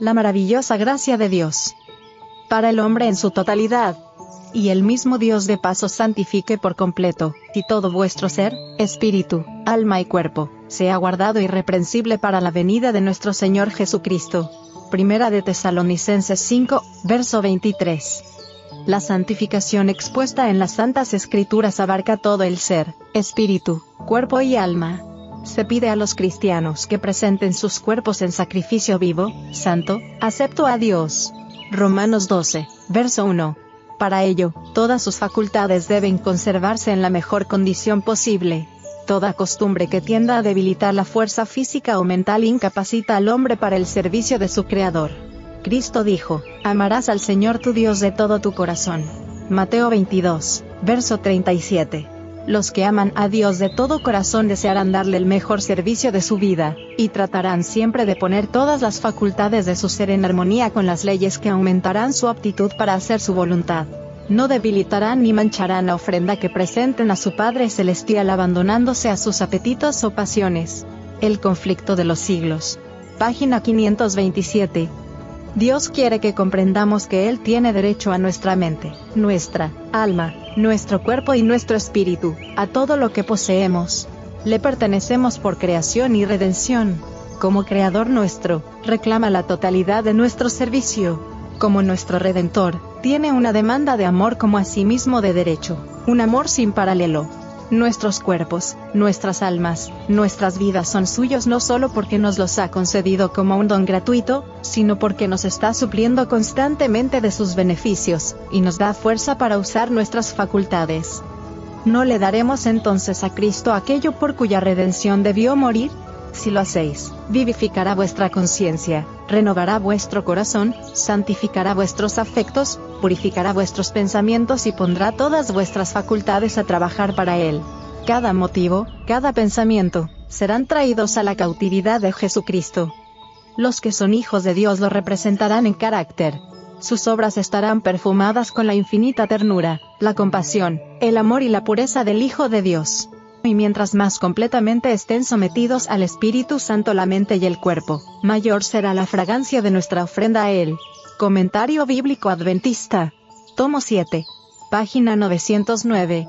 la maravillosa gracia de Dios para el hombre en su totalidad. Y el mismo Dios de paso santifique por completo, y todo vuestro ser, espíritu, alma y cuerpo, sea guardado irreprensible para la venida de nuestro Señor Jesucristo. Primera de Tesalonicenses 5, verso 23. La santificación expuesta en las Santas Escrituras abarca todo el ser, espíritu, cuerpo y alma. Se pide a los cristianos que presenten sus cuerpos en sacrificio vivo, santo, acepto a Dios. Romanos 12, verso 1. Para ello, todas sus facultades deben conservarse en la mejor condición posible. Toda costumbre que tienda a debilitar la fuerza física o mental incapacita al hombre para el servicio de su Creador. Cristo dijo, amarás al Señor tu Dios de todo tu corazón. Mateo 22, verso 37. Los que aman a Dios de todo corazón desearán darle el mejor servicio de su vida, y tratarán siempre de poner todas las facultades de su ser en armonía con las leyes que aumentarán su aptitud para hacer su voluntad. No debilitarán ni mancharán la ofrenda que presenten a su Padre Celestial abandonándose a sus apetitos o pasiones. El conflicto de los siglos. Página 527. Dios quiere que comprendamos que Él tiene derecho a nuestra mente, nuestra alma, nuestro cuerpo y nuestro espíritu, a todo lo que poseemos. Le pertenecemos por creación y redención. Como Creador nuestro, reclama la totalidad de nuestro servicio. Como nuestro Redentor, tiene una demanda de amor como asimismo de derecho, un amor sin paralelo. Nuestros cuerpos, nuestras almas, nuestras vidas son suyos no solo porque nos los ha concedido como un don gratuito, sino porque nos está supliendo constantemente de sus beneficios, y nos da fuerza para usar nuestras facultades. ¿No le daremos entonces a Cristo aquello por cuya redención debió morir? Si lo hacéis, vivificará vuestra conciencia, renovará vuestro corazón, santificará vuestros afectos, purificará vuestros pensamientos y pondrá todas vuestras facultades a trabajar para Él. Cada motivo, cada pensamiento, serán traídos a la cautividad de Jesucristo. Los que son hijos de Dios lo representarán en carácter. Sus obras estarán perfumadas con la infinita ternura, la compasión, el amor y la pureza del Hijo de Dios y mientras más completamente estén sometidos al Espíritu Santo la mente y el cuerpo, mayor será la fragancia de nuestra ofrenda a Él. Comentario Bíblico Adventista. Tomo 7. Página 909.